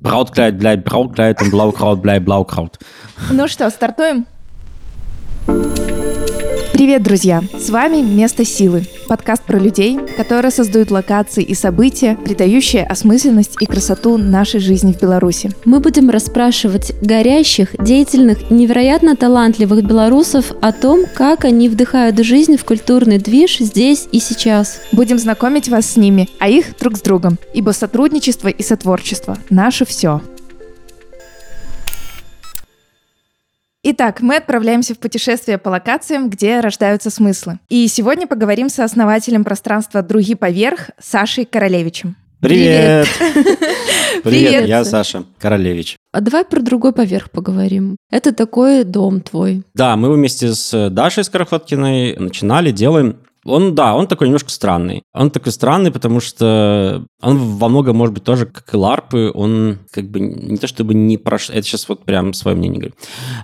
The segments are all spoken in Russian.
Brautkleid bleibt Brautkleid und Blaukraut bleibt Blaukraut. Ну что, стартуем? Привет, друзья! С вами «Место силы» – подкаст про людей, которые создают локации и события, придающие осмысленность и красоту нашей жизни в Беларуси. Мы будем расспрашивать горящих, деятельных, невероятно талантливых белорусов о том, как они вдыхают жизнь в культурный движ здесь и сейчас. Будем знакомить вас с ними, а их друг с другом, ибо сотрудничество и сотворчество – наше все. Итак, мы отправляемся в путешествие по локациям, где рождаются смыслы. И сегодня поговорим со основателем пространства «Други поверх» Сашей Королевичем. Привет! Привет, я Саша Королевич. А давай про другой поверх поговорим. Это такой дом твой. Да, мы вместе с Дашей Скорохоткиной начинали, делаем он, да, он такой немножко странный. Он такой странный, потому что он во многом, может быть, тоже, как и ларпы, он как бы не то чтобы не про... Это сейчас вот прям свое мнение говорю.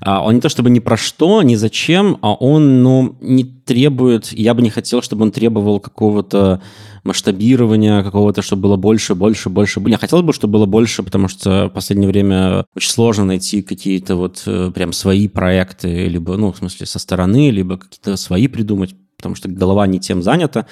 А, он не то чтобы не про что, ни зачем, а он, ну, не требует... Я бы не хотел, чтобы он требовал какого-то масштабирования какого-то, чтобы было больше, больше, больше. Я хотел бы, чтобы было больше, потому что в последнее время очень сложно найти какие-то вот э, прям свои проекты, либо, ну, в смысле, со стороны, либо какие-то свои придумать потому что голова не тем занята,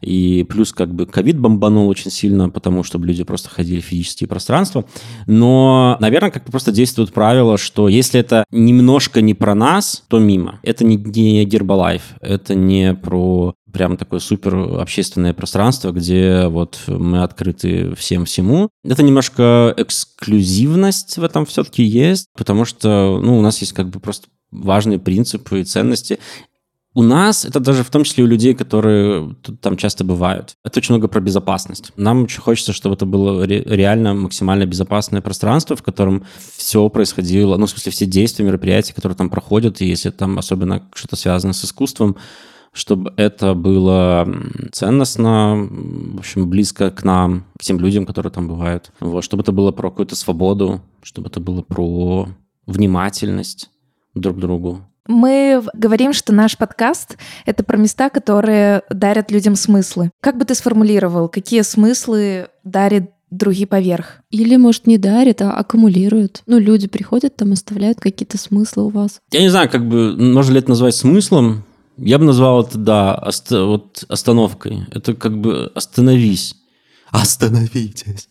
и плюс как бы ковид бомбанул очень сильно, потому что люди просто ходили в физические пространства. Но, наверное, как бы просто действует правило, что если это немножко не про нас, то мимо. Это не, не Гербалайф, это не про прям такое супер общественное пространство, где вот мы открыты всем всему. Это немножко эксклюзивность в этом все-таки есть, потому что ну, у нас есть как бы просто важные принципы и ценности. У нас, это даже в том числе у людей, которые тут там часто бывают, это очень много про безопасность. Нам очень хочется, чтобы это было ре- реально максимально безопасное пространство, в котором все происходило, ну, в смысле, все действия, мероприятия, которые там проходят, и если там особенно что-то связано с искусством, чтобы это было ценностно, в общем, близко к нам, к тем людям, которые там бывают. Вот, чтобы это было про какую-то свободу, чтобы это было про внимательность друг к другу, мы говорим, что наш подкаст — это про места, которые дарят людям смыслы. Как бы ты сформулировал, какие смыслы дарит другие поверх. Или, может, не дарит, а аккумулирует. Ну, люди приходят, там оставляют какие-то смыслы у вас. Я не знаю, как бы, можно ли это назвать смыслом. Я бы назвал это, да, ост- вот остановкой. Это как бы остановись остановитесь.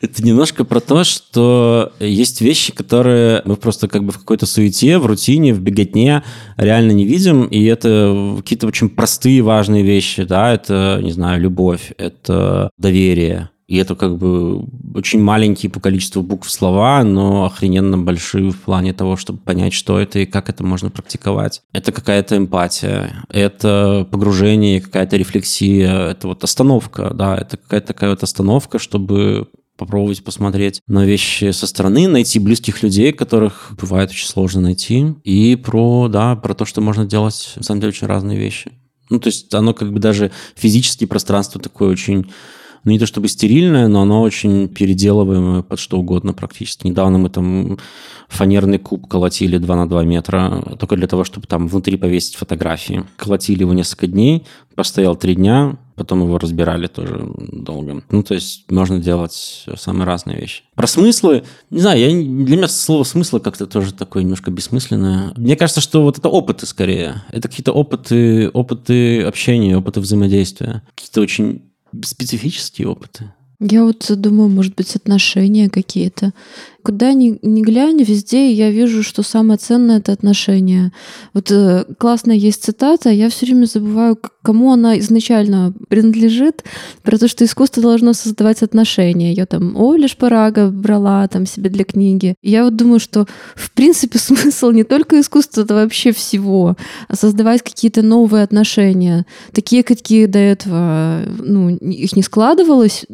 Это немножко про то, что есть вещи, которые мы просто как бы в какой-то суете, в рутине, в беготне реально не видим, и это какие-то очень простые важные вещи, да, это, не знаю, любовь, это доверие, и это как бы очень маленькие по количеству букв слова, но охрененно большие в плане того, чтобы понять, что это и как это можно практиковать. Это какая-то эмпатия, это погружение, какая-то рефлексия, это вот остановка, да, это какая-то такая вот остановка, чтобы попробовать посмотреть на вещи со стороны, найти близких людей, которых бывает очень сложно найти, и про, да, про то, что можно делать, на самом деле, очень разные вещи. Ну, то есть оно как бы даже физически пространство такое очень ну, не то чтобы стерильное, но оно очень переделываемое под что угодно практически. Недавно мы там фанерный куб колотили 2 на 2 метра, только для того, чтобы там внутри повесить фотографии. Колотили его несколько дней, постоял 3 дня, потом его разбирали тоже долго. Ну, то есть можно делать самые разные вещи. Про смыслы, не знаю, я, для меня слово смысла как-то тоже такое немножко бессмысленное. Мне кажется, что вот это опыты скорее. Это какие-то опыты, опыты общения, опыты взаимодействия. Какие-то очень специфические опыты. Я вот думаю, может быть, отношения какие-то. Куда ни, ни глянь, везде я вижу, что самое ценное это отношения. Вот э, классная есть цитата, я все время забываю, кому она изначально принадлежит, про то, что искусство должно создавать отношения. Я там Оля Шпарага брала там себе для книги. Я вот думаю, что в принципе смысл не только искусства, это вообще всего, а создавать какие-то новые отношения, такие, какие до этого, ну, их не складывалось,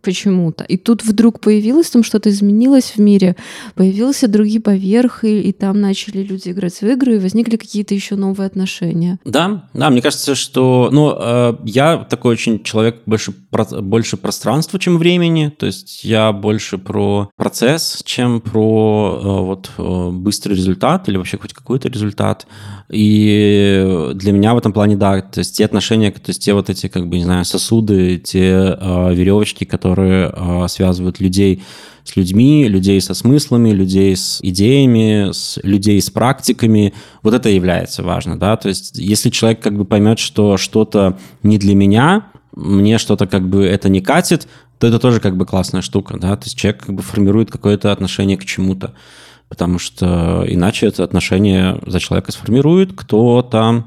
почему-то. И тут вдруг появилось там что-то изменилось в мире, появился другие поверхи, и там начали люди играть в игры, и возникли какие-то еще новые отношения. Да, да, мне кажется, что, ну, э, я такой очень человек больше, про, больше пространства, чем времени, то есть я больше про процесс, чем про э, вот э, быстрый результат или вообще хоть какой-то результат. И для меня в этом плане, да, то есть те отношения, то есть те вот эти, как бы, не знаю, сосуды, те э, веревочки, которые э, связывают людей с людьми, людей со смыслами, людей с идеями, с людей с практиками. Вот это является важно, да. То есть если человек как бы поймет, что что-то не для меня, мне что-то как бы это не катит, то это тоже как бы классная штука, да. То есть человек как бы формирует какое-то отношение к чему-то, потому что иначе это отношение за человека сформирует кто-то,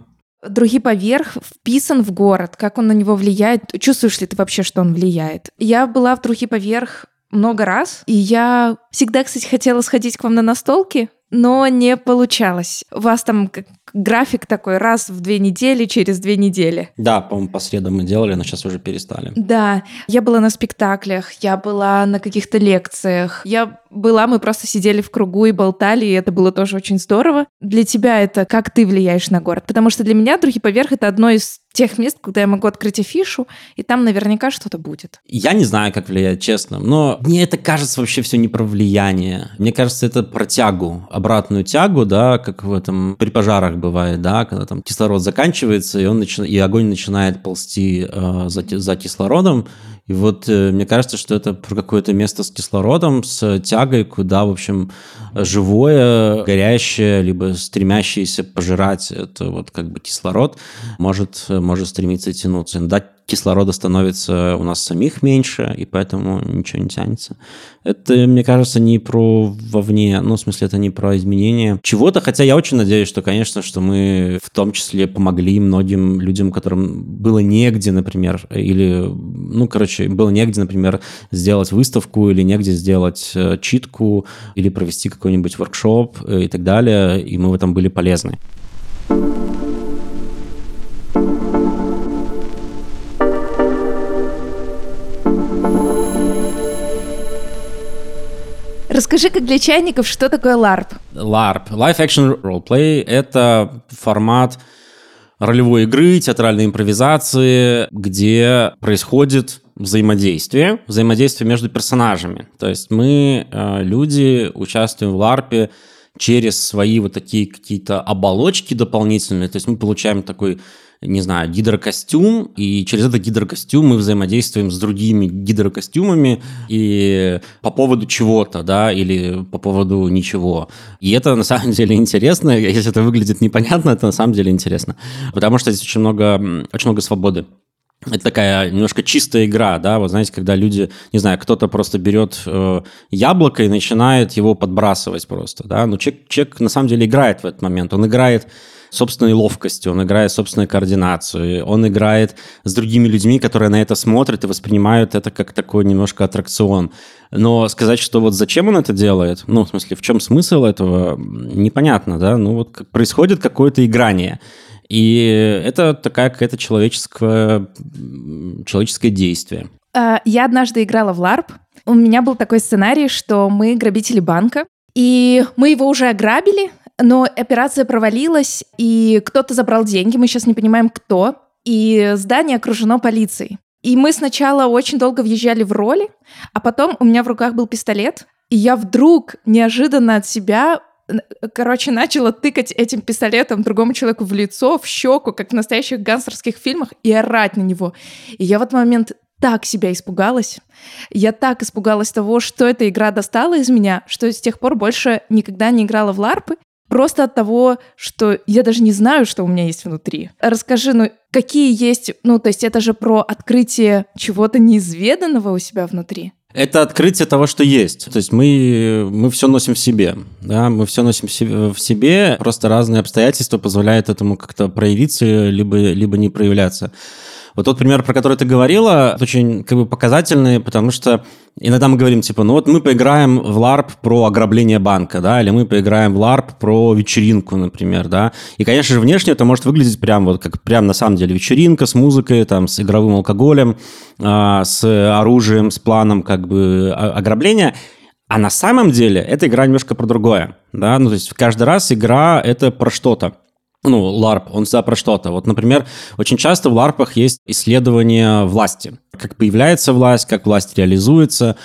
Другий поверх вписан в город, как он на него влияет. Чувствуешь ли ты вообще, что он влияет? Я была в Другий поверх много раз. И я всегда, кстати, хотела сходить к вам на настолки, но не получалось. У вас там график такой раз в две недели, через две недели. Да, по-моему, по средам мы делали, но сейчас уже перестали. Да, я была на спектаклях, я была на каких-то лекциях, я была, мы просто сидели в кругу и болтали, и это было тоже очень здорово. Для тебя это как ты влияешь на город? Потому что для меня Другий поверх это одно из тех мест, куда я могу открыть афишу, и там наверняка что-то будет. Я не знаю, как влияет, честно, но мне это кажется вообще все не про влияние. Мне кажется, это про тягу, обратную тягу, да, как в этом при пожарах бывает, да, когда там кислород заканчивается, и, он начи... и огонь начинает ползти э, за, за кислородом, и вот э, мне кажется, что это про какое-то место с кислородом, с тягой, куда, в общем, живое, горящее, либо стремящееся пожирать это вот как бы кислород может, может стремиться тянуться. Иногда кислорода становится у нас самих меньше, и поэтому ничего не тянется. Это, мне кажется, не про вовне, ну, в смысле, это не про изменение чего-то, хотя я очень надеюсь, что, конечно, что мы в том числе помогли многим людям, которым было негде, например, или, ну, короче, было негде, например, сделать выставку или негде сделать э, читку или провести какой-нибудь воркшоп э, и так далее, и мы в этом были полезны. Расскажи, как для чайников, что такое LARP? LARP, Live Action Roleplay, это формат ролевой игры, театральной импровизации, где происходит взаимодействие, взаимодействие между персонажами. То есть мы, э, люди, участвуем в ларпе через свои вот такие какие-то оболочки дополнительные. То есть мы получаем такой не знаю, гидрокостюм, и через этот гидрокостюм мы взаимодействуем с другими гидрокостюмами и по поводу чего-то, да, или по поводу ничего. И это на самом деле интересно, если это выглядит непонятно, это на самом деле интересно, потому что здесь очень много, очень много свободы. Это такая немножко чистая игра, да, вот знаете, когда люди, не знаю, кто-то просто берет э, яблоко и начинает его подбрасывать просто, да, но человек, человек на самом деле играет в этот момент, он играет собственной ловкостью, он играет собственной координацией, он играет с другими людьми, которые на это смотрят и воспринимают это как такой немножко аттракцион. Но сказать, что вот зачем он это делает, ну, в смысле, в чем смысл этого, непонятно, да, ну, вот происходит какое-то играние. И это такая какая-то человеческое, человеческое действие. А, я однажды играла в LARP. У меня был такой сценарий, что мы грабители банка, и мы его уже ограбили, но операция провалилась, и кто-то забрал деньги, мы сейчас не понимаем, кто, и здание окружено полицией. И мы сначала очень долго въезжали в роли, а потом у меня в руках был пистолет, и я вдруг неожиданно от себя короче, начала тыкать этим пистолетом другому человеку в лицо, в щеку, как в настоящих гангстерских фильмах, и орать на него. И я в этот момент так себя испугалась. Я так испугалась того, что эта игра достала из меня, что с тех пор больше никогда не играла в ларпы. Просто от того, что я даже не знаю, что у меня есть внутри. Расскажи, ну, какие есть... Ну, то есть это же про открытие чего-то неизведанного у себя внутри. Это открытие того, что есть. То есть мы, мы все носим в себе. Да? Мы все носим в себе, просто разные обстоятельства позволяют этому как-то проявиться, либо, либо не проявляться. Вот тот пример, про который ты говорила, очень как бы показательный, потому что иногда мы говорим, типа, ну вот мы поиграем в LARP про ограбление банка, да, или мы поиграем в LARP про вечеринку, например, да. И, конечно же, внешне это может выглядеть прям вот как прям на самом деле вечеринка с музыкой, там, с игровым алкоголем, э, с оружием, с планом как бы ограбления. А на самом деле эта игра немножко про другое, да, ну то есть каждый раз игра это про что-то. Ну, ларп, он всегда про что-то. Вот, например, очень часто в ларпах есть исследование власти. Как появляется власть, как власть реализуется,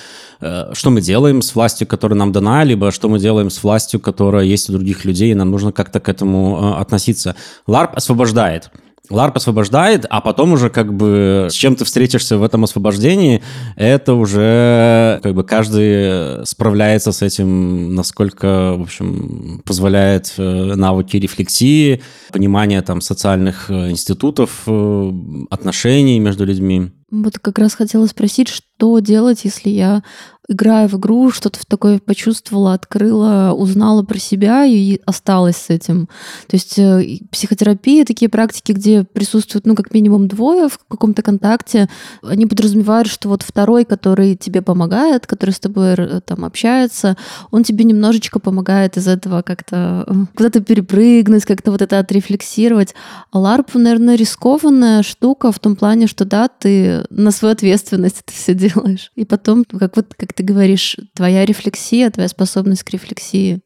э, что мы делаем с властью, которая нам дана, либо что мы делаем с властью, которая есть у других людей, и нам нужно как-то к этому э, относиться. Ларп освобождает. Ларп освобождает, а потом уже как бы с чем ты встретишься в этом освобождении, это уже как бы каждый справляется с этим, насколько, в общем, позволяет э, навыки рефлексии, понимание там социальных э, институтов, э, отношений между людьми. Вот как раз хотела спросить, что делать, если я играя в игру, что-то такое почувствовала, открыла, узнала про себя и осталась с этим. То есть э, психотерапия, такие практики, где присутствуют, ну, как минимум двое в каком-то контакте, они подразумевают, что вот второй, который тебе помогает, который с тобой э, там общается, он тебе немножечко помогает из этого как-то э, куда-то перепрыгнуть, как-то вот это отрефлексировать. А LARP, наверное, рискованная штука в том плане, что да, ты на свою ответственность это все делаешь. И потом, как вот как ты говоришь, твоя рефлексия, твоя способность к рефлексии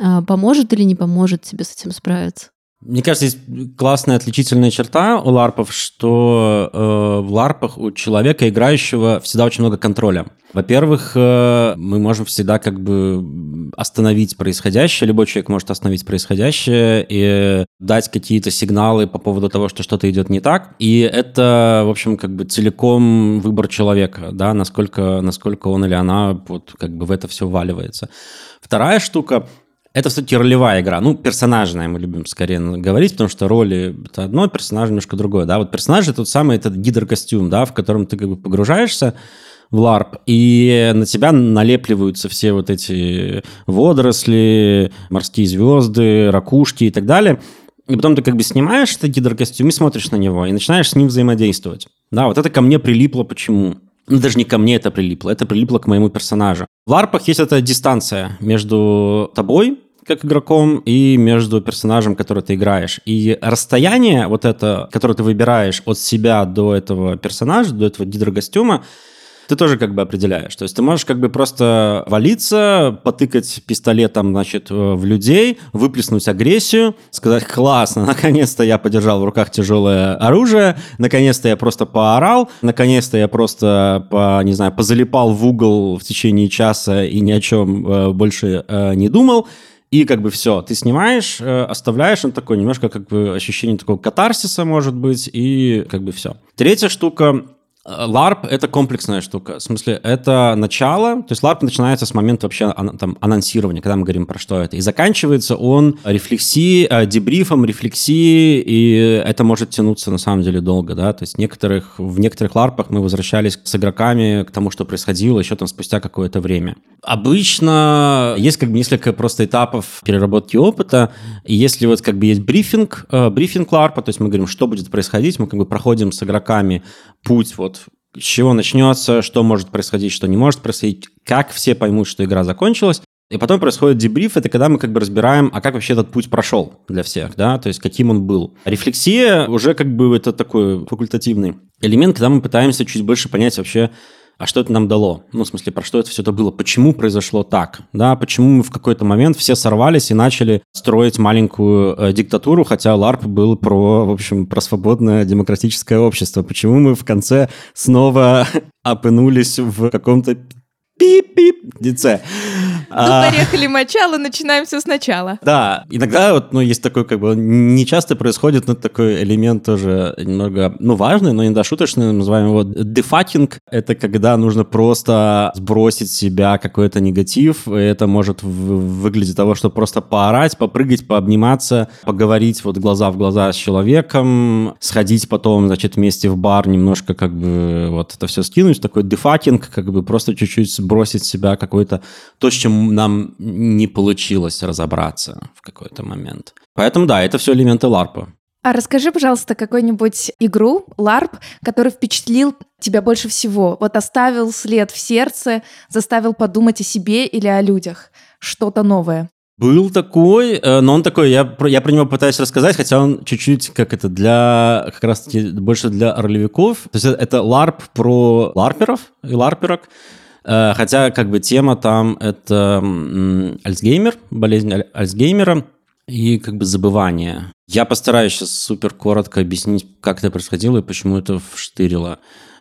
а, поможет или не поможет тебе с этим справиться? Мне кажется, есть классная отличительная черта у ларпов, что э, в ларпах у человека, играющего, всегда очень много контроля. Во-первых, э, мы можем всегда как бы остановить происходящее, любой человек может остановить происходящее и дать какие-то сигналы по поводу того, что что-то идет не так. И это, в общем, как бы целиком выбор человека, да, насколько, насколько он или она вот как бы в это все вваливается. Вторая штука это все-таки ролевая игра. Ну, персонажная мы любим скорее говорить, потому что роли — это одно, персонаж немножко другое, да. Вот персонаж — это тот самый этот гидрокостюм, да, в котором ты как бы погружаешься в ларп, и на тебя налепливаются все вот эти водоросли, морские звезды, ракушки и так далее. И потом ты как бы снимаешь этот гидрокостюм и смотришь на него, и начинаешь с ним взаимодействовать. Да, вот это ко мне прилипло почему? Даже не ко мне это прилипло, это прилипло к моему персонажу. В ларпах есть эта дистанция между тобой, как игроком, и между персонажем, который ты играешь. И расстояние вот это, которое ты выбираешь от себя до этого персонажа, до этого гидрокостюма, ты тоже как бы определяешь. То есть ты можешь как бы просто валиться, потыкать пистолетом, значит, в людей, выплеснуть агрессию, сказать, классно, наконец-то я подержал в руках тяжелое оружие, наконец-то я просто поорал, наконец-то я просто, по, не знаю, позалипал в угол в течение часа и ни о чем э, больше э, не думал. И как бы все, ты снимаешь, э, оставляешь, он такой немножко как бы ощущение такого катарсиса может быть, и как бы все. Третья штука LARP — это комплексная штука. В смысле, это начало, то есть LARP начинается с момента вообще там, анонсирования, когда мы говорим про что это, и заканчивается он рефлексией, э, дебрифом, рефлексией, и это может тянуться на самом деле долго, да, то есть некоторых, в некоторых LARPах мы возвращались с игроками к тому, что происходило еще там спустя какое-то время. Обычно есть как бы несколько просто этапов переработки опыта, и если вот как бы есть брифинг, э, брифинг LARP, то есть мы говорим, что будет происходить, мы как бы проходим с игроками путь вот с чего начнется, что может происходить, что не может происходить, как все поймут, что игра закончилась. И потом происходит дебриф, это когда мы как бы разбираем, а как вообще этот путь прошел для всех, да, то есть каким он был. Рефлексия уже как бы это такой факультативный элемент, когда мы пытаемся чуть больше понять вообще, а что это нам дало? Ну, в смысле, про что это все это было? Почему произошло так? Да, почему мы в какой-то момент все сорвались и начали строить маленькую э, диктатуру, хотя ЛАРП был про, в общем, про свободное демократическое общество? Почему мы в конце снова опынулись в каком-то пип-пип, дице. Ну, а, поехали мочало, начинаем все сначала. Да, иногда вот, ну, есть такой, как бы, не часто происходит, но такой элемент тоже немного, ну, важный, но иногда шуточный, называем его defucking. Это когда нужно просто сбросить с себя какой-то негатив, это может выглядеть того, что просто поорать, попрыгать, пообниматься, поговорить вот глаза в глаза с человеком, сходить потом, значит, вместе в бар, немножко как бы вот это все скинуть, такой defucking, как бы просто чуть-чуть сбросить с себя какой-то то, с чем нам не получилось разобраться в какой-то момент. Поэтому да, это все элементы ларпа. А расскажи, пожалуйста, какую-нибудь игру, ларп, который впечатлил тебя больше всего? Вот оставил след в сердце, заставил подумать о себе или о людях? Что-то новое? Был такой, э, но он такой, я, я про него пытаюсь рассказать, хотя он чуть-чуть, как это, для, как раз таки, больше для ролевиков. То есть это ларп про ларперов и ларперок. Э, хотя, как бы, тема там — это Альцгеймер, болезнь Альцгеймера. и как бы забывание. Я постараюсь сейчас супер коротко объяснить, как это происходило и почему это вштырило.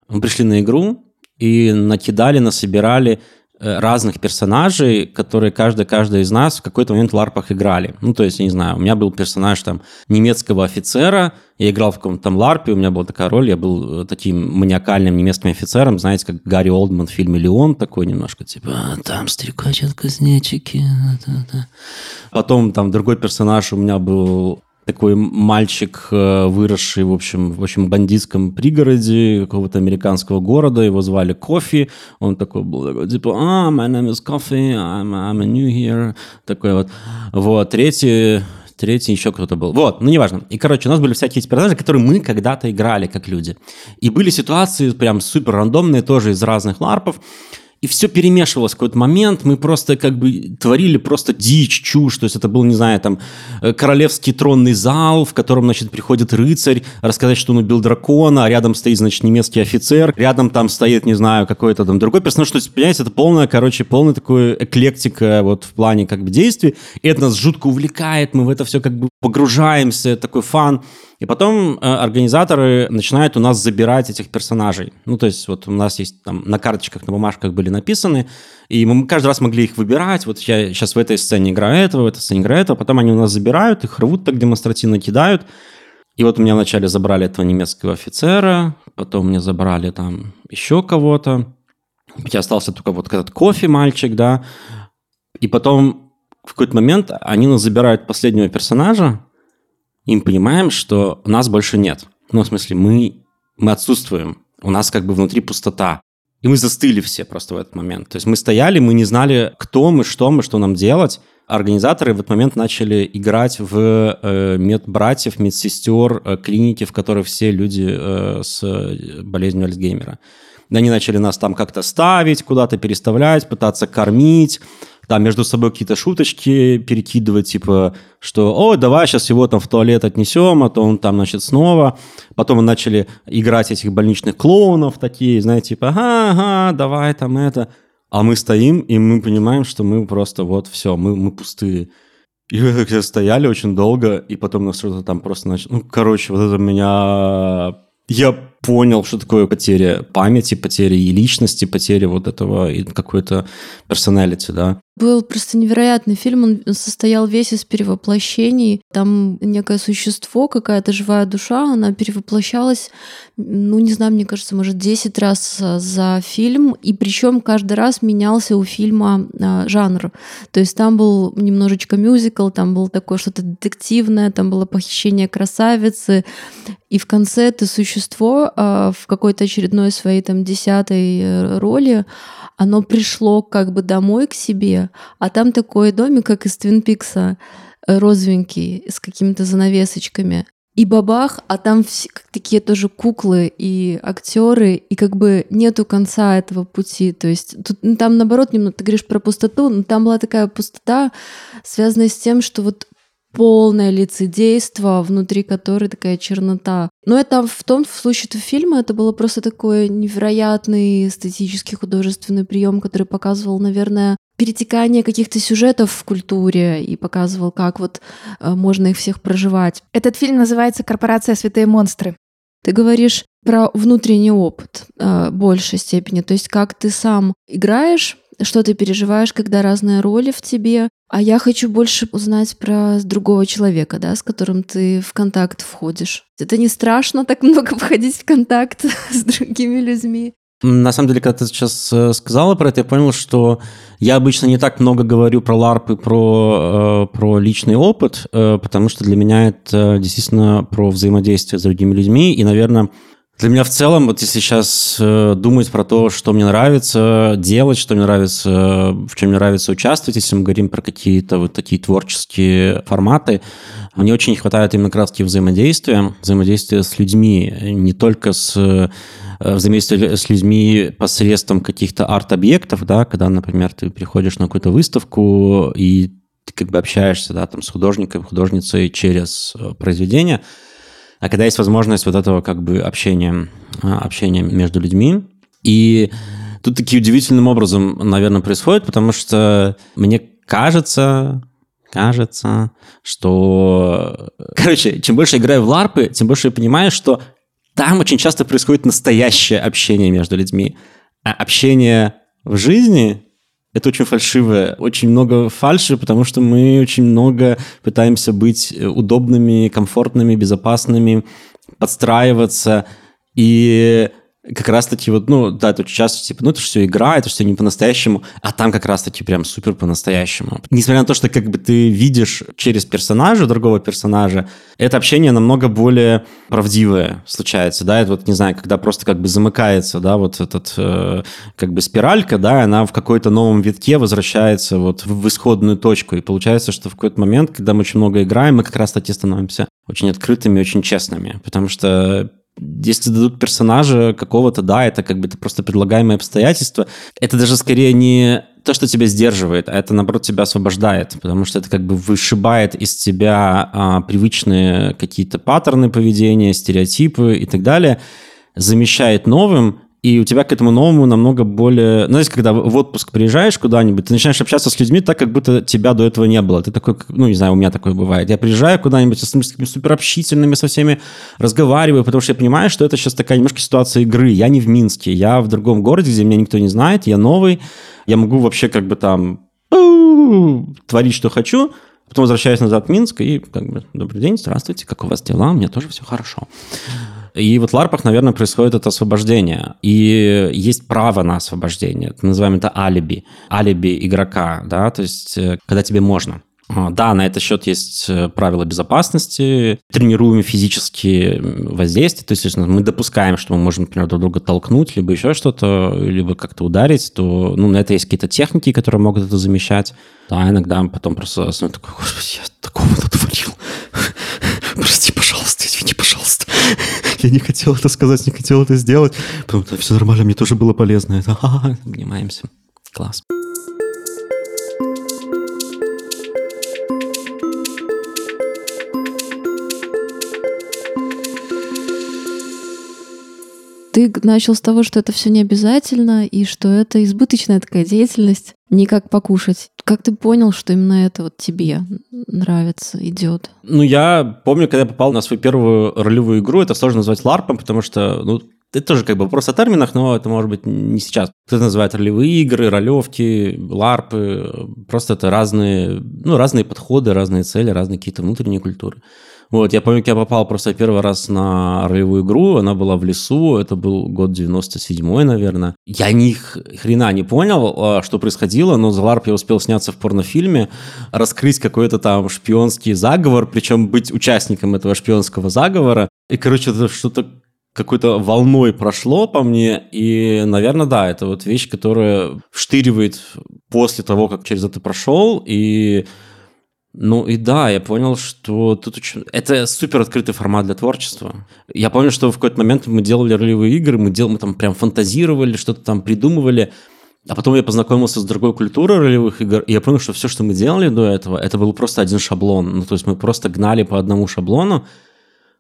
Мы пришли на игру и накидали, насобирали разных персонажей, которые каждый, каждый из нас в какой-то момент в ларпах играли. Ну, то есть, я не знаю, у меня был персонаж там немецкого офицера, я играл в каком-то там ларпе, у меня была такая роль, я был э, таким маниакальным немецким офицером, знаете, как Гарри Олдман в фильме «Леон», такой немножко, типа, а, там стрекочут кузнечики. Потом там другой персонаж у меня был такой мальчик, э, выросший, в общем, в общем, бандитском пригороде какого-то американского города, его звали Кофи, он такой был, такой, типа, а, my name is Coffee, I'm, I'm new here, такой вот. Вот, третий, третий еще кто-то был. Вот, ну неважно. И, короче, у нас были всякие эти персонажи, которые мы когда-то играли как люди. И были ситуации прям супер рандомные, тоже из разных ларпов, и все перемешивалось в какой-то момент, мы просто как бы творили просто дичь, чушь, то есть это был, не знаю, там, э, королевский тронный зал, в котором, значит, приходит рыцарь рассказать, что он убил дракона, а рядом стоит, значит, немецкий офицер, рядом там стоит, не знаю, какой-то там другой персонаж, то есть, понимаете, это полная, короче, полная такой эклектика вот в плане как бы действий, и это нас жутко увлекает, мы в это все как бы погружаемся, такой фан, и потом э, организаторы начинают у нас забирать этих персонажей. Ну, то есть вот у нас есть там на карточках, на бумажках были написаны, и мы каждый раз могли их выбирать. Вот я сейчас в этой сцене играю этого, в этой сцене играю этого. Потом они у нас забирают, их рвут так демонстративно, кидают. И вот у меня вначале забрали этого немецкого офицера, потом мне забрали там еще кого-то. Я остался только вот этот кофе мальчик, да. И потом в какой-то момент они нас забирают последнего персонажа, и мы понимаем, что нас больше нет. Ну, в смысле, мы, мы отсутствуем. У нас как бы внутри пустота. И мы застыли все просто в этот момент. То есть мы стояли, мы не знали, кто мы, что мы, что нам делать. Организаторы в этот момент начали играть в э, медбратьев, медсестер, э, клиники, в которой все люди э, с болезнью Альцгеймера. Они начали нас там как-то ставить, куда-то переставлять, пытаться кормить, там между собой какие-то шуточки перекидывать, типа, что, о, давай сейчас его там в туалет отнесем, а то он там, значит, снова. Потом мы начали играть этих больничных клоунов такие, знаете, типа, ага, ага, давай там это. А мы стоим, и мы понимаем, что мы просто вот все, мы, мы пустые. И мы так стояли очень долго, и потом нас что-то там просто начало... Ну, короче, вот это меня я понял, что такое потеря памяти, потеря и личности, потеря вот этого и какой-то персоналити, да. Был просто невероятный фильм, он состоял весь из перевоплощений. Там некое существо, какая-то живая душа, она перевоплощалась, ну, не знаю, мне кажется, может, 10 раз за фильм, и причем каждый раз менялся у фильма а, жанр. То есть там был немножечко мюзикл, там было такое что-то детективное, там было похищение красавицы, и в конце это существо а, в какой-то очередной своей там десятой э, роли оно пришло как бы домой к себе, а там такой домик, как из Твин Пикса, э, розовенький, с какими-то занавесочками. И бабах, а там все, такие тоже куклы и актеры, и как бы нету конца этого пути. То есть тут, ну, там наоборот немного, ты говоришь про пустоту, но там была такая пустота, связанная с тем, что вот полное лицедейство, внутри которой такая чернота. Но это в том в случае этого фильма это было просто такой невероятный эстетический художественный прием, который показывал, наверное, перетекание каких-то сюжетов в культуре и показывал, как вот э, можно их всех проживать. Этот фильм называется «Корпорация святые монстры». Ты говоришь про внутренний опыт э, большей степени, то есть как ты сам играешь, что ты переживаешь, когда разные роли в тебе. А я хочу больше узнать про другого человека, да, с которым ты в контакт входишь. Это не страшно так много входить в контакт с другими людьми? На самом деле, когда ты сейчас э, сказала про это, я понял, что я обычно не так много говорю про ларп и про, э, про личный опыт, э, потому что для меня это действительно про взаимодействие с другими людьми. И, наверное, для меня в целом, вот если сейчас э, думать про то, что мне нравится делать, что мне нравится, в чем мне нравится участвовать, если мы говорим про какие-то вот такие творческие форматы, мне очень не хватает именно краски взаимодействия, взаимодействия с людьми, не только с э, взаимодействие с людьми посредством каких-то арт-объектов, да, когда, например, ты приходишь на какую-то выставку и ты как бы общаешься, да, там с художником, художницей через э, произведение – а когда есть возможность вот этого как бы общения, а, общения между людьми. И тут такие удивительным образом, наверное, происходит, потому что мне кажется, кажется, что... Короче, чем больше я играю в ларпы, тем больше я понимаю, что там очень часто происходит настоящее общение между людьми. А общение в жизни это очень фальшивое, очень много фальши, потому что мы очень много пытаемся быть удобными, комфортными, безопасными, подстраиваться. И как раз-таки вот, ну, да, это часто, типа, ну, это все игра, это все не по-настоящему, а там как раз-таки прям супер по-настоящему. Несмотря на то, что как бы ты видишь через персонажа, другого персонажа, это общение намного более правдивое случается, да, это вот, не знаю, когда просто как бы замыкается, да, вот этот, э, как бы спиралька, да, она в какой-то новом витке возвращается вот в исходную точку, и получается, что в какой-то момент, когда мы очень много играем, мы как раз-таки становимся очень открытыми, очень честными, потому что если дадут персонажа какого-то, да, это как бы это просто предлагаемые обстоятельства. Это даже скорее не то, что тебя сдерживает, а это, наоборот, тебя освобождает, потому что это как бы вышибает из тебя а, привычные какие-то паттерны поведения, стереотипы и так далее, замещает новым, и у тебя к этому новому намного более... Ну, знаете, когда в отпуск приезжаешь куда-нибудь, ты начинаешь общаться с людьми так, как будто тебя до этого не было. Ты такой, ну, не знаю, у меня такое бывает. Я приезжаю куда-нибудь, с такими суперобщительными со всеми разговариваю, потому что я понимаю, что это сейчас такая немножко ситуация игры. Я не в Минске, я в другом городе, где меня никто не знает, я новый, я могу вообще как бы там творить, что хочу, Потом возвращаюсь назад в Минск и как бы, добрый день, здравствуйте, как у вас дела? У меня тоже все хорошо. И вот в ларпах, наверное, происходит это освобождение. И есть право на освобождение. Мы называем это алиби. Алиби игрока, да, то есть э, когда тебе можно. А, да, на этот счет есть э, правила безопасности, тренируем физические воздействия, то есть мы допускаем, что мы можем, например, друг друга толкнуть, либо еще что-то, либо как-то ударить, то ну, на это есть какие-то техники, которые могут это замещать. Да, иногда потом просто ну, такой, господи, я такого натворил. Прости, пожалуйста, извини, пожалуйста. Я не хотел это сказать, не хотел это сделать. Потом, да, все нормально, мне тоже было полезно. Это, обнимаемся. Класс. Ты начал с того, что это все не обязательно, и что это избыточная такая деятельность, не как покушать. Как ты понял, что именно это вот тебе нравится, идет? Ну, я помню, когда я попал на свою первую ролевую игру, это сложно назвать ларпом, потому что, ну, это тоже как бы вопрос о терминах, но это может быть не сейчас. Кто-то называет ролевые игры, ролевки, ларпы. Просто это разные, ну, разные подходы, разные цели, разные какие-то внутренние культуры. Вот, я помню, как я попал просто первый раз на ролевую игру, она была в лесу, это был год 97-й, наверное. Я ни хрена не понял, а, что происходило, но за LARP я успел сняться в порнофильме, раскрыть какой-то там шпионский заговор, причем быть участником этого шпионского заговора. И, короче, это что-то какой-то волной прошло по мне, и, наверное, да, это вот вещь, которая вштыривает после того, как через это прошел, и ну и да, я понял, что тут очень... Это супер открытый формат для творчества. Я помню, что в какой-то момент мы делали ролевые игры, мы, дел... мы там прям фантазировали, что-то там придумывали, а потом я познакомился с другой культурой ролевых игр, и я понял, что все, что мы делали до этого, это был просто один шаблон. Ну, то есть мы просто гнали по одному шаблону,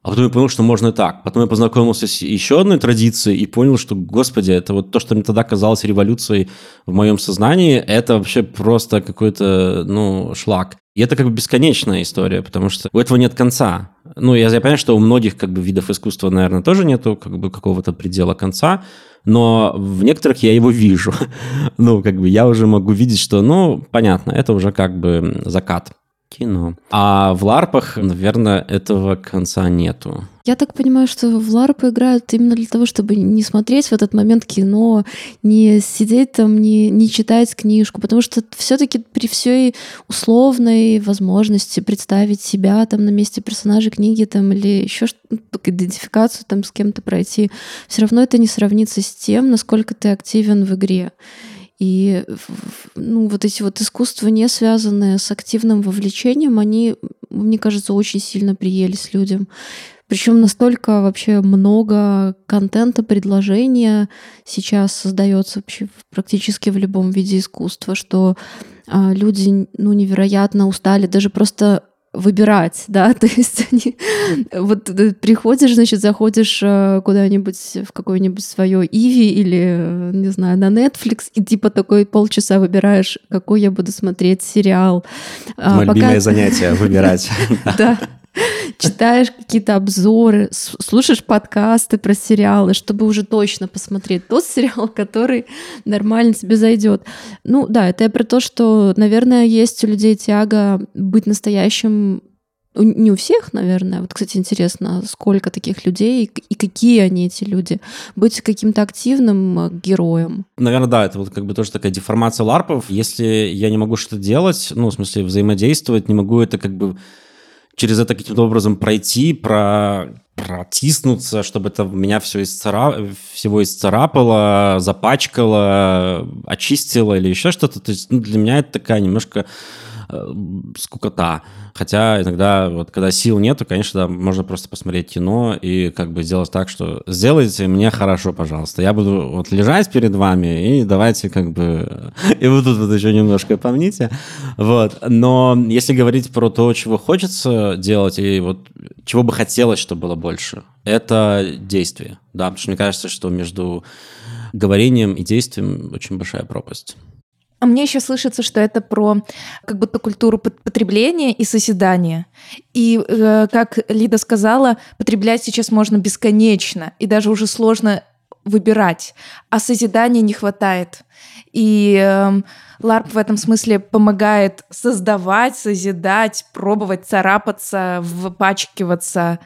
а потом я понял, что можно и так. Потом я познакомился с еще одной традицией и понял, что, господи, это вот то, что мне тогда казалось революцией в моем сознании, это вообще просто какой-то, ну, шлак. И это как бы бесконечная история, потому что у этого нет конца. Ну, я, я понимаю, что у многих как бы видов искусства, наверное, тоже нету как бы какого-то предела конца, но в некоторых я его вижу. ну, как бы я уже могу видеть, что, ну, понятно, это уже как бы закат кино. А в ларпах, наверное, этого конца нету. Я так понимаю, что в ларпы играют именно для того, чтобы не смотреть в этот момент кино, не сидеть там, не, не читать книжку, потому что все-таки при всей условной возможности представить себя там на месте персонажа книги там или еще идентификацию там с кем-то пройти, все равно это не сравнится с тем, насколько ты активен в игре. И ну, вот эти вот искусства, не связанные с активным вовлечением, они, мне кажется, очень сильно приелись людям. Причем настолько вообще много контента, предложения сейчас создается вообще практически в любом виде искусства, что а, люди ну, невероятно устали даже просто выбирать, да, то есть они вот ты приходишь, значит, заходишь э, куда-нибудь в какое-нибудь свое Иви или, не знаю, на Netflix, и типа такой полчаса выбираешь, какой я буду смотреть сериал. А, Мое Пока... любимое занятие — выбирать. Да, читаешь какие-то обзоры, слушаешь подкасты про сериалы, чтобы уже точно посмотреть тот сериал, который нормально тебе зайдет. Ну да, это я про то, что, наверное, есть у людей тяга быть настоящим не у всех, наверное. Вот, кстати, интересно, сколько таких людей и какие они, эти люди. Быть каким-то активным э, героем. Наверное, да, это вот как бы тоже такая деформация ларпов. Если я не могу что-то делать, ну, в смысле, взаимодействовать, не могу это как бы через это каким-то образом пройти, про протиснуться, чтобы это меня все исцара... всего исцарапало, запачкало, очистило или еще что-то. То есть ну, для меня это такая немножко э, скукота. Хотя иногда, вот когда сил нету, конечно, да, можно просто посмотреть кино и как бы сделать так, что сделайте мне хорошо, пожалуйста. Я буду вот лежать перед вами и давайте как бы... И вот тут вот еще немножко помните. Вот. Но если говорить про то, чего хочется делать и вот чего бы хотелось, чтобы было больше, это действие. Да, потому что мне кажется, что между говорением и действием очень большая пропасть. А мне еще слышится, что это про как будто культуру потребления и созидания. И, э, как Лида сказала, потреблять сейчас можно бесконечно, и даже уже сложно выбирать, а созидания не хватает. И э, LARP в этом смысле помогает создавать, созидать, пробовать царапаться, впачкиваться,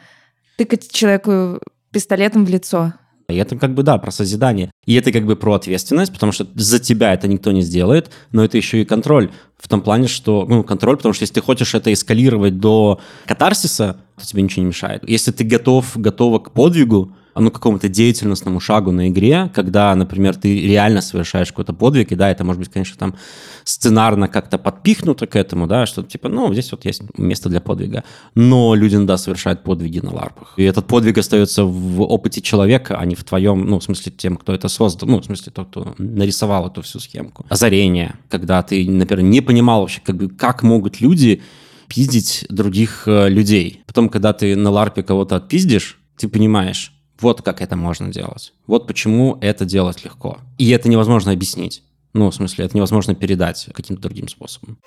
тыкать человеку пистолетом в лицо. И это как бы, да, про созидание. И это как бы про ответственность, потому что за тебя это никто не сделает, но это еще и контроль. В том плане, что, ну, контроль, потому что если ты хочешь это эскалировать до катарсиса, то тебе ничего не мешает. Если ты готов, готова к подвигу, ну, какому-то деятельностному шагу на игре, когда, например, ты реально совершаешь какой-то подвиг, и да, это может быть, конечно, там сценарно как-то подпихнуто к этому, да, что типа, ну, здесь вот есть место для подвига. Но люди, да, совершают подвиги на ларпах. И этот подвиг остается в опыте человека, а не в твоем, ну, в смысле, тем, кто это создал, ну, в смысле, тот, кто нарисовал эту всю схемку. Озарение, когда ты, например, не понимал вообще, как бы, как могут люди пиздить других э, людей. Потом, когда ты на ларпе кого-то отпиздишь, ты понимаешь, вот как это можно делать. Вот почему это делать легко. И это невозможно объяснить. Ну, в смысле, это невозможно передать каким-то другим способом.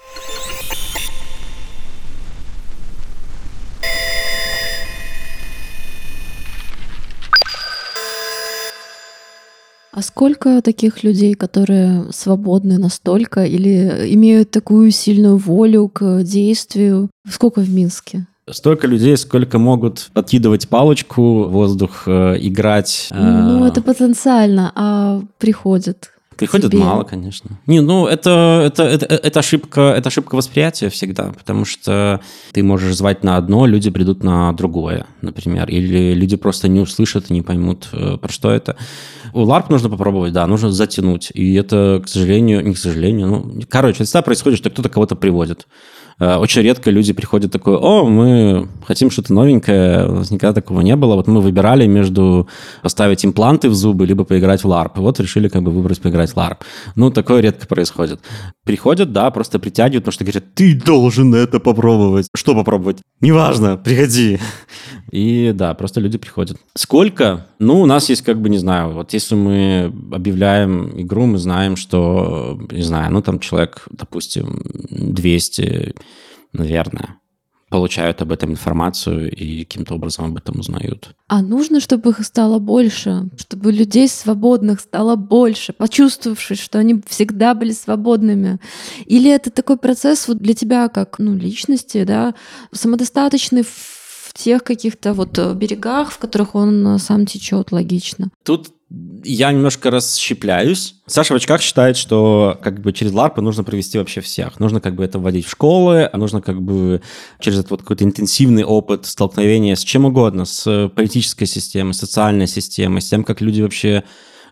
А сколько таких людей, которые свободны настолько или имеют такую сильную волю к действию? Сколько в Минске? Столько людей, сколько могут подкидывать палочку воздух, э, играть. Э, ну, это потенциально, а приходят. Приходят тебе. мало, конечно. Не, ну это, это, это, это, ошибка, это ошибка восприятия всегда, потому что ты можешь звать на одно, люди придут на другое, например. Или люди просто не услышат и не поймут, э, про что это. У LARP нужно попробовать, да, нужно затянуть. И это, к сожалению, не к сожалению, ну, короче, всегда происходит, что кто-то кого-то приводит. Э, очень редко люди приходят такой, о, мы хотим что-то новенькое, у нас никогда такого не было. Вот мы выбирали между поставить импланты в зубы, либо поиграть в. И вот решили как бы выбрать поиграть в ларп. Ну, такое редко происходит. Приходят, да, просто притягивают, потому что говорят, ты должен это попробовать. Что попробовать? Неважно, приходи. И да, просто люди приходят. Сколько? Ну, у нас есть как бы, не знаю, вот если мы объявляем игру, мы знаем, что, не знаю, ну там человек, допустим, 200 наверное, получают об этом информацию и каким-то образом об этом узнают. А нужно, чтобы их стало больше, чтобы людей свободных стало больше, почувствовавшись, что они всегда были свободными? Или это такой процесс вот для тебя как ну, личности, да, самодостаточный в тех каких-то вот берегах, в которых он сам течет логично? Тут я немножко расщепляюсь. Саша в очках считает, что как бы через ларпы нужно провести вообще всех. Нужно как бы это вводить в школы, а нужно как бы через этот вот какой-то интенсивный опыт столкновения с чем угодно, с политической системой, социальной системой, с тем, как люди вообще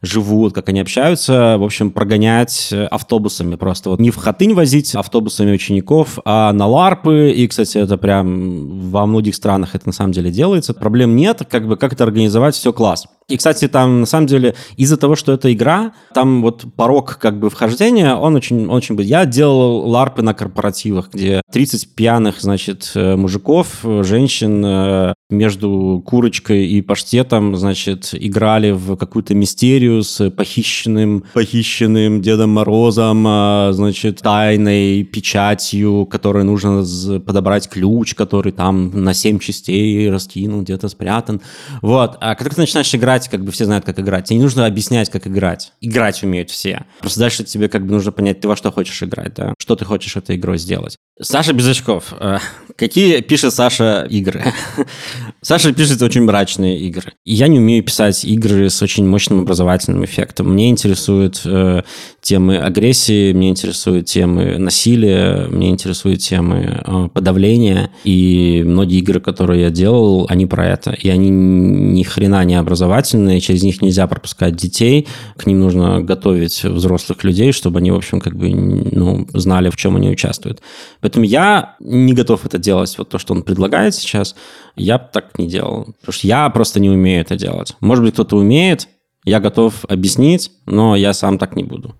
живут, как они общаются, в общем, прогонять автобусами просто. Вот не в Хатынь возить автобусами учеников, а на ларпы. И, кстати, это прям во многих странах это на самом деле делается. Проблем нет, как бы как это организовать, все класс. И, кстати, там, на самом деле, из-за того, что это игра, там вот порог как бы вхождения, он очень, очень... Я делал ларпы на корпоративах, где 30 пьяных, значит, э, мужиков, женщин э, между курочкой и паштетом, значит, играли в какую-то мистерию с похищенным, похищенным Дедом Морозом, э, значит, тайной печатью, которой нужно подобрать ключ, который там на 7 частей раскинул, где-то спрятан. Вот. А когда ты начинаешь играть играть, как бы все знают, как играть. Тебе не нужно объяснять, как играть. Играть умеют все. Просто дальше тебе как бы нужно понять, ты во что хочешь играть, да? Что ты хочешь этой игрой сделать. Саша без очков. Э, какие пишет Саша игры? Саша пишет очень мрачные игры. Я не умею писать игры с очень мощным образовательным эффектом. Мне интересуют э, темы агрессии, мне интересуют темы насилия, мне интересуют темы э, подавления. И многие игры, которые я делал, они про это. И они ни хрена не образовательные, через них нельзя пропускать детей, к ним нужно готовить взрослых людей, чтобы они, в общем, как бы ну, знали, в чем они участвуют. Поэтому я не готов это делать, вот то, что он предлагает сейчас, я так не делал. Потому что я просто не умею это делать. Может быть, кто-то умеет, я готов объяснить, но я сам так не буду.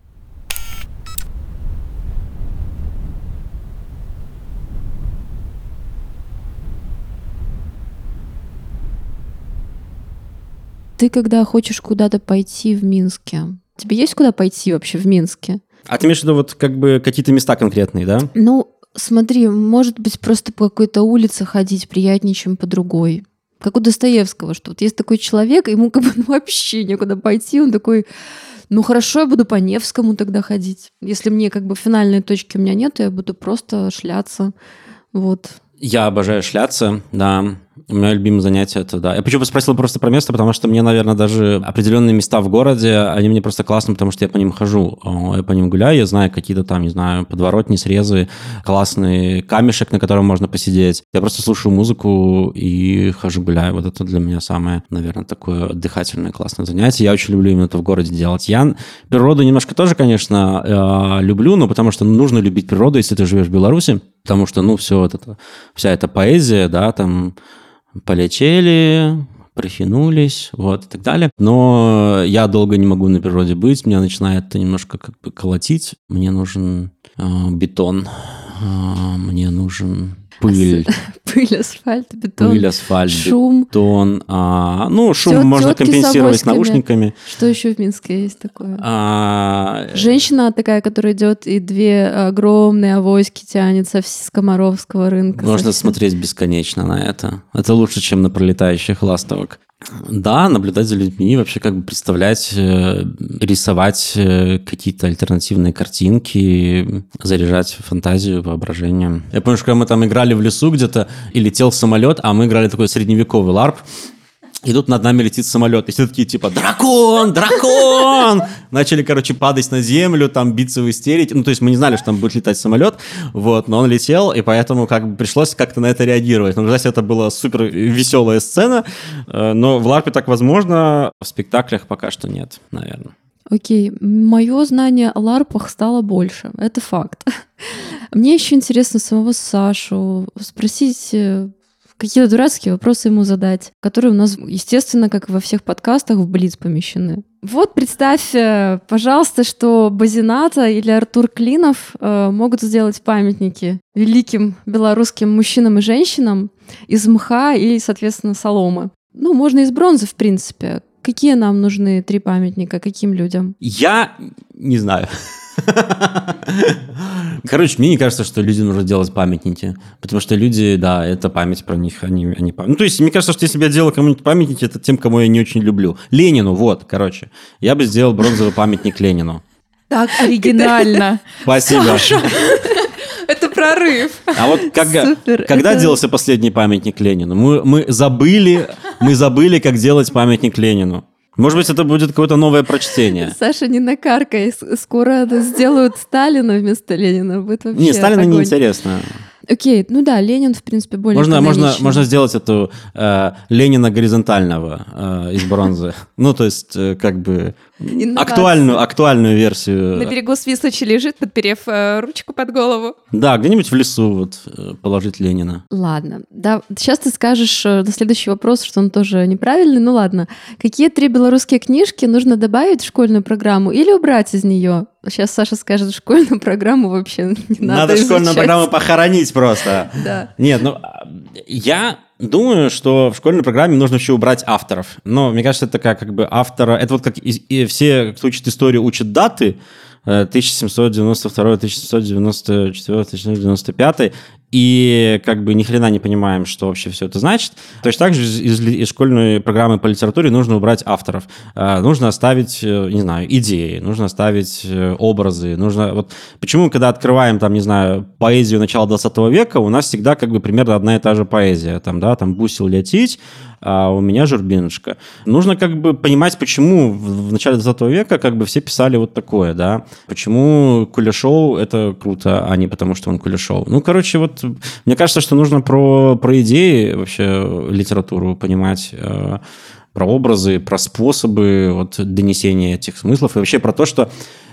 Ты когда хочешь куда-то пойти в Минске, тебе есть куда пойти вообще в Минске? А ты имеешь в виду вот как бы какие-то места конкретные, да? Ну, смотри, может быть, просто по какой-то улице ходить приятнее, чем по другой. Как у Достоевского, что вот есть такой человек, ему как бы ну, вообще некуда пойти, он такой, ну хорошо, я буду по Невскому тогда ходить. Если мне как бы финальной точки у меня нет, я буду просто шляться. Вот. Я обожаю шляться, да. Меня любимое занятие это, да. Я почему спросил просто про место, потому что мне, наверное, даже определенные места в городе, они мне просто классны, потому что я по ним хожу. Я по ним гуляю, я знаю какие-то там, не знаю, подворотни, срезы, классный камешек, на котором можно посидеть. Я просто слушаю музыку и хожу гуляю. Вот это для меня самое, наверное, такое дыхательное классное занятие. Я очень люблю именно это в городе делать. Я природу немножко тоже, конечно, э, люблю, но потому что нужно любить природу, если ты живешь в Беларуси, потому что, ну, все это, вся эта поэзия, да, там полетели, прихинулись, вот, и так далее. Но я долго не могу на природе быть, меня начинает это немножко как бы колотить. Мне нужен э, бетон, э, мне нужен пыль. Пыль, асфальт, бетон. Пыль, асфальт, шум. бетон. А, ну, шум Тет, можно компенсировать с наушниками. Что еще в Минске есть такое? А... Женщина такая, которая идет, и две огромные авоськи тянется с Комаровского рынка. Можно совсем. смотреть бесконечно на это. Это лучше, чем на пролетающих ластовок. Да, наблюдать за людьми, вообще как бы представлять, э, рисовать э, какие-то альтернативные картинки, заряжать фантазию, воображение. Я помню, что когда мы там играли в лесу где-то, и летел самолет, а мы играли такой средневековый ларп, и тут над нами летит самолет. И все такие, типа, дракон, дракон! Начали, короче, падать на землю, там биться в истерике. Ну, то есть мы не знали, что там будет летать самолет, вот, но он летел, и поэтому как бы пришлось как-то на это реагировать. Ну, кстати, это была супер веселая сцена, э, но в ларпе так возможно, в спектаклях пока что нет, наверное. Окей, мое знание о ларпах стало больше, это факт. Мне еще интересно самого Сашу спросить э, какие-то дурацкие вопросы ему задать, которые у нас, естественно, как и во всех подкастах, в Блиц помещены. Вот представь, э, пожалуйста, что Базината или Артур Клинов э, могут сделать памятники великим белорусским мужчинам и женщинам из мха и, соответственно, соломы. Ну, можно из бронзы, в принципе. Какие нам нужны три памятника? Каким людям? Я не знаю. Короче, мне не кажется, что людям нужно делать памятники, потому что люди, да, это память про них, они, они Ну, то есть, мне кажется, что если бы я делал кому-нибудь памятники, это тем, кому я не очень люблю. Ленину, вот, короче. Я бы сделал бронзовый памятник Ленину. Так оригинально. Спасибо. Это прорыв. А вот когда, Супер, когда это... делался последний памятник Ленину? Мы, мы забыли, мы забыли, как делать памятник Ленину. Может быть, это будет какое-то новое прочтение. Саша, не накаркай. Скоро сделают Сталина вместо Ленина. Будет вообще Не, Сталина огонь. неинтересно. Окей, ну да, Ленин, в принципе, более Можно, можно, можно сделать эту э, Ленина горизонтального э, из бронзы. Ну, то есть, э, как бы, актуальную, актуальную версию. На берегу Свислочи лежит, подперев э, ручку под голову. Да, где-нибудь в лесу вот э, положить Ленина. Ладно, да, сейчас ты скажешь э, на следующий вопрос, что он тоже неправильный, ну ладно. Какие три белорусские книжки нужно добавить в школьную программу или убрать из нее? Сейчас Саша скажет, школьную программу вообще не надо Надо изучать. школьную программу похоронить просто. Да. Нет, ну, я думаю, что в школьной программе нужно еще убрать авторов. Но мне кажется, это такая как бы автора... Это вот как и, и все, кто учит историю, учат даты, 1792, 1794, 1795, и как бы ни хрена не понимаем, что вообще все это значит. Точно так же из, из, школьной программы по литературе нужно убрать авторов. Э, нужно оставить, э, не знаю, идеи, нужно оставить э, образы. Нужно... Вот почему, когда открываем, там, не знаю, поэзию начала 20 века, у нас всегда как бы примерно одна и та же поэзия. Там, да, там «Бусил летить», а у меня Журбинушка. Нужно как бы понимать, почему в начале 20 века как бы все писали вот такое, да. Почему Кулешов – это круто, а не потому, что он Кулешов. Ну, короче, вот мне кажется, что нужно про, про идеи вообще литературу понимать, э, про образы, про способы вот, донесения этих смыслов и вообще про то, что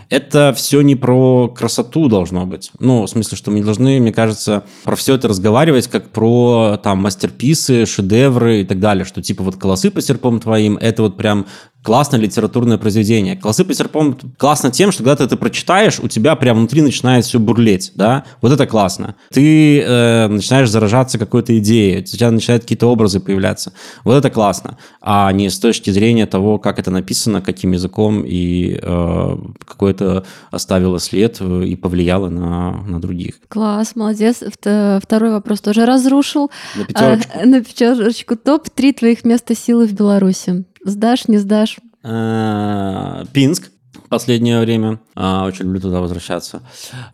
это все не про красоту должно быть. Ну, в смысле, что мы не должны, мне кажется, про все это разговаривать как про там мастерписы, шедевры и так далее, что типа вот «Колосы по серпом твоим» — это вот прям классное литературное произведение. «Колосы по серпом» классно тем, что когда ты это прочитаешь, у тебя прям внутри начинает все бурлеть, да? Вот это классно. Ты э, начинаешь заражаться какой-то идеей, у тебя начинают какие-то образы появляться. Вот это классно. А не с точки зрения того, как это написано, каким языком и э, какой это оставило след э, и повлияло на, на других. Класс, молодец. Вт- Второй вопрос тоже разрушил. На пятерочку. А, на пятерочку. Топ-3 твоих места силы в Беларуси. Сдашь, не сдашь? Э, Пинск в последнее время. А, Очень люблю туда возвращаться.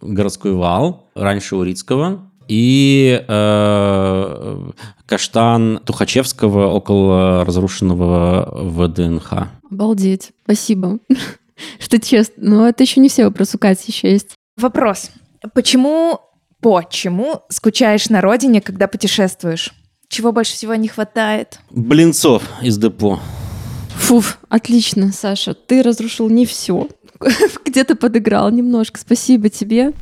Городской вал. Раньше Урицкого. И э, каштан Тухачевского около разрушенного ВДНХ. Обалдеть. Спасибо. Что честно. Но это еще не все вопросы. У Кати еще есть. Вопрос. Почему, почему скучаешь на родине, когда путешествуешь? Чего больше всего не хватает? Блинцов из депо. Фуф, отлично, Саша. Ты разрушил не все. Где-то подыграл немножко. Спасибо тебе.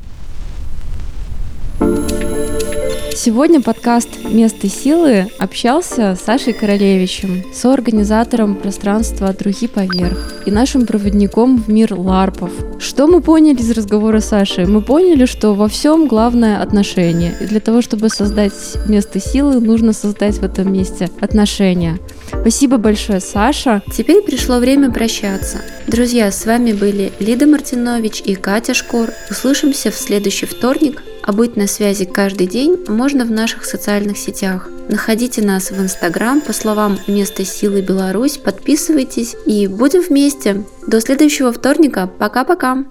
Сегодня подкаст «Место силы» общался с Сашей Королевичем, соорганизатором пространства от руки поверх и нашим проводником в мир ларпов. Что мы поняли из разговора с Сашей? Мы поняли, что во всем главное отношение. И для того, чтобы создать место силы, нужно создать в этом месте отношения. Спасибо большое, Саша. Теперь пришло время прощаться. Друзья, с вами были Лида Мартинович и Катя Шкор. Услышимся в следующий вторник, а быть на связи каждый день можно в наших социальных сетях. Находите нас в Инстаграм по словам «Место силы Беларусь», подписывайтесь и будем вместе. До следующего вторника. Пока-пока!